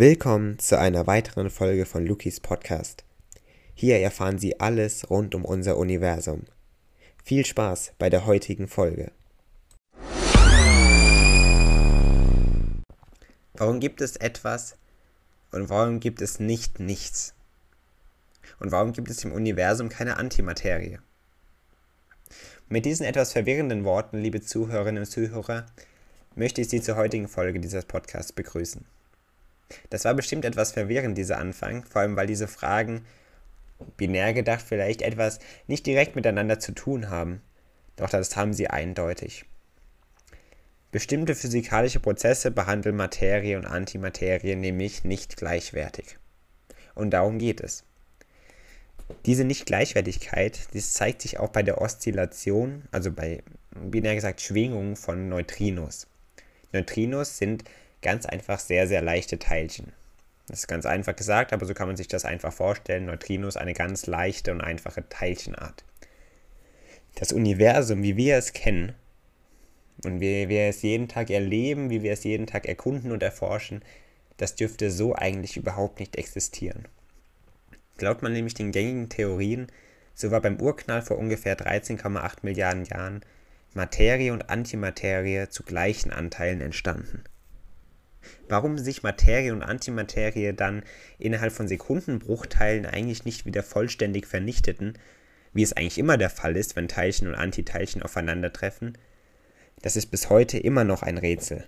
Willkommen zu einer weiteren Folge von Lukis Podcast. Hier erfahren Sie alles rund um unser Universum. Viel Spaß bei der heutigen Folge. Warum gibt es etwas und warum gibt es nicht nichts? Und warum gibt es im Universum keine Antimaterie? Mit diesen etwas verwirrenden Worten, liebe Zuhörerinnen und Zuhörer, möchte ich Sie zur heutigen Folge dieses Podcasts begrüßen. Das war bestimmt etwas verwirrend, dieser Anfang, vor allem weil diese Fragen, binär gedacht, vielleicht etwas nicht direkt miteinander zu tun haben. Doch das haben sie eindeutig. Bestimmte physikalische Prozesse behandeln Materie und Antimaterie nämlich nicht gleichwertig. Und darum geht es. Diese Nicht-Gleichwertigkeit, zeigt sich auch bei der Oszillation, also bei binär gesagt Schwingungen von Neutrinos. Neutrinos sind ganz einfach sehr, sehr leichte Teilchen. Das ist ganz einfach gesagt, aber so kann man sich das einfach vorstellen. Neutrinos eine ganz leichte und einfache Teilchenart. Das Universum, wie wir es kennen und wie wir es jeden Tag erleben, wie wir es jeden Tag erkunden und erforschen, das dürfte so eigentlich überhaupt nicht existieren. Glaubt man nämlich den gängigen Theorien, so war beim Urknall vor ungefähr 13,8 Milliarden Jahren Materie und Antimaterie zu gleichen Anteilen entstanden. Warum sich Materie und Antimaterie dann innerhalb von Sekundenbruchteilen eigentlich nicht wieder vollständig vernichteten, wie es eigentlich immer der Fall ist, wenn Teilchen und Antiteilchen aufeinandertreffen, das ist bis heute immer noch ein Rätsel.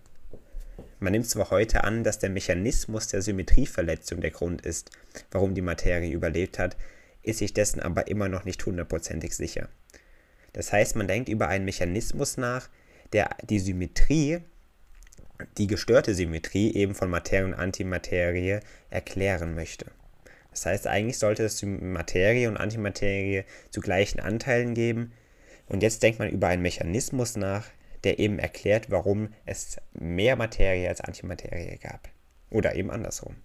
Man nimmt zwar heute an, dass der Mechanismus der Symmetrieverletzung der Grund ist, warum die Materie überlebt hat, ist sich dessen aber immer noch nicht hundertprozentig sicher. Das heißt, man denkt über einen Mechanismus nach, der die Symmetrie, die gestörte Symmetrie eben von Materie und Antimaterie erklären möchte. Das heißt, eigentlich sollte es Materie und Antimaterie zu gleichen Anteilen geben. Und jetzt denkt man über einen Mechanismus nach, der eben erklärt, warum es mehr Materie als Antimaterie gab. Oder eben andersrum.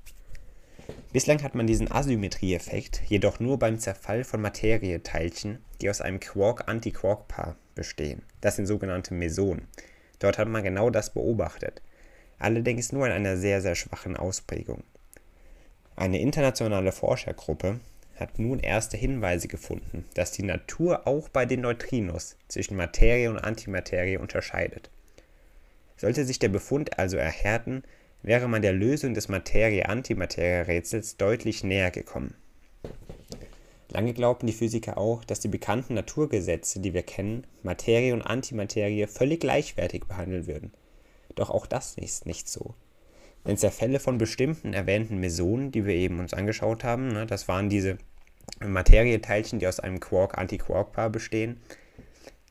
Bislang hat man diesen Asymmetrieeffekt jedoch nur beim Zerfall von Materieteilchen, die aus einem Quark-Antiquark-Paar bestehen. Das sind sogenannte Mesonen. Dort hat man genau das beobachtet. Allerdings nur in einer sehr, sehr schwachen Ausprägung. Eine internationale Forschergruppe hat nun erste Hinweise gefunden, dass die Natur auch bei den Neutrinos zwischen Materie und Antimaterie unterscheidet. Sollte sich der Befund also erhärten, wäre man der Lösung des Materie-Antimaterie-Rätsels deutlich näher gekommen. Lange glaubten die Physiker auch, dass die bekannten Naturgesetze, die wir kennen, Materie und Antimaterie völlig gleichwertig behandeln würden. Doch auch das ist nicht so. Denn Zerfälle von bestimmten erwähnten Mesonen, die wir eben uns angeschaut haben, ne, das waren diese Materieteilchen, die aus einem Quark-Antiquark-Paar bestehen,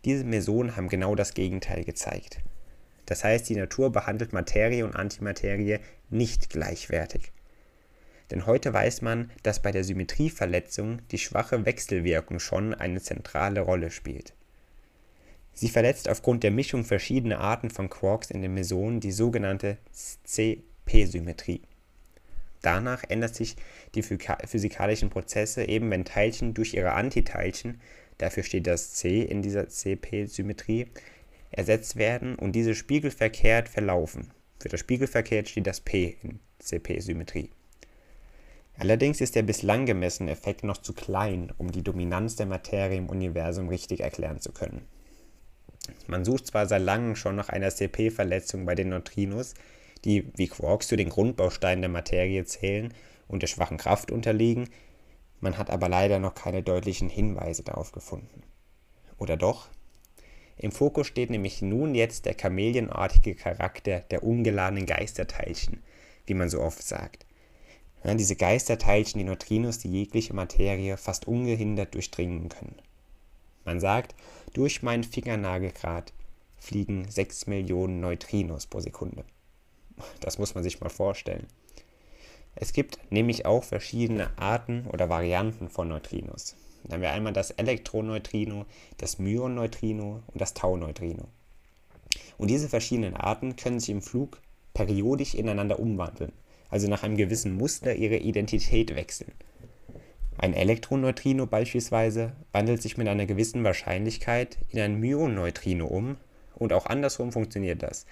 diese Mesonen haben genau das Gegenteil gezeigt. Das heißt, die Natur behandelt Materie und Antimaterie nicht gleichwertig. Denn heute weiß man, dass bei der Symmetrieverletzung die schwache Wechselwirkung schon eine zentrale Rolle spielt. Sie verletzt aufgrund der Mischung verschiedener Arten von Quarks in den Mesonen die sogenannte CP-Symmetrie. Danach ändern sich die physikalischen Prozesse eben, wenn Teilchen durch ihre Antiteilchen, dafür steht das C in dieser CP-Symmetrie, ersetzt werden und diese spiegelverkehrt verlaufen. Für das spiegelverkehrt steht das P in CP-Symmetrie. Allerdings ist der bislang gemessene Effekt noch zu klein, um die Dominanz der Materie im Universum richtig erklären zu können. Man sucht zwar seit langem schon nach einer CP-Verletzung bei den Neutrinos, die wie Quarks zu den Grundbausteinen der Materie zählen und der schwachen Kraft unterliegen, man hat aber leider noch keine deutlichen Hinweise darauf gefunden. Oder doch? Im Fokus steht nämlich nun jetzt der chameleonartige Charakter der ungeladenen Geisterteilchen, wie man so oft sagt. Ja, diese Geisterteilchen, die Neutrinos, die jegliche Materie fast ungehindert durchdringen können. Man sagt, durch meinen Fingernagelgrad fliegen 6 Millionen Neutrinos pro Sekunde. Das muss man sich mal vorstellen. Es gibt nämlich auch verschiedene Arten oder Varianten von Neutrinos. Dann haben wir einmal das Elektroneutrino, das Myonneutrino und das Tauneutrino. Und diese verschiedenen Arten können sich im Flug periodisch ineinander umwandeln, also nach einem gewissen Muster ihre Identität wechseln. Ein Elektroneutrino beispielsweise wandelt sich mit einer gewissen Wahrscheinlichkeit in ein Myonneutrino um und auch andersrum funktioniert das.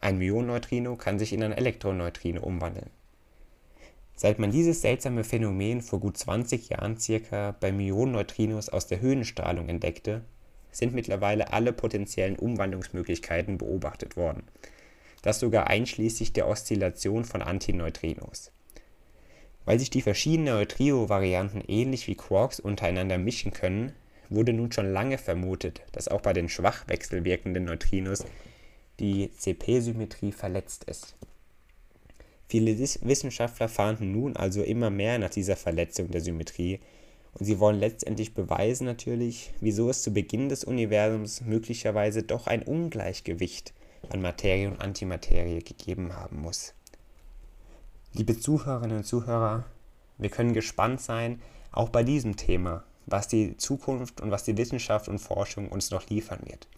Ein Myonneutrino kann sich in ein Elektroneutrino umwandeln. Seit man dieses seltsame Phänomen vor gut 20 Jahren circa bei Millionen Neutrinos aus der Höhenstrahlung entdeckte, sind mittlerweile alle potenziellen Umwandlungsmöglichkeiten beobachtet worden. Das sogar einschließlich der Oszillation von Antineutrinos. Weil sich die verschiedenen Neutrio-Varianten ähnlich wie Quarks untereinander mischen können, wurde nun schon lange vermutet, dass auch bei den schwach wechselwirkenden Neutrinos die CP-Symmetrie verletzt ist. Viele Wissenschaftler fahnden nun also immer mehr nach dieser Verletzung der Symmetrie und sie wollen letztendlich beweisen natürlich, wieso es zu Beginn des Universums möglicherweise doch ein Ungleichgewicht an Materie und Antimaterie gegeben haben muss. Liebe Zuhörerinnen und Zuhörer, wir können gespannt sein, auch bei diesem Thema, was die Zukunft und was die Wissenschaft und Forschung uns noch liefern wird.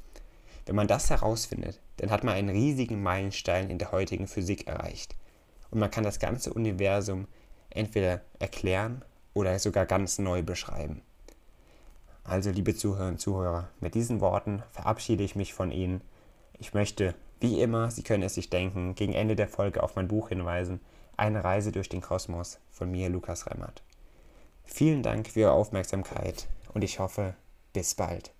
Wenn man das herausfindet, dann hat man einen riesigen Meilenstein in der heutigen Physik erreicht. Und man kann das ganze Universum entweder erklären oder sogar ganz neu beschreiben. Also, liebe Zuhörerinnen und Zuhörer, mit diesen Worten verabschiede ich mich von Ihnen. Ich möchte, wie immer, Sie können es sich denken, gegen Ende der Folge auf mein Buch hinweisen, Eine Reise durch den Kosmos von mir, Lukas Remmert. Vielen Dank für Ihre Aufmerksamkeit und ich hoffe, bis bald.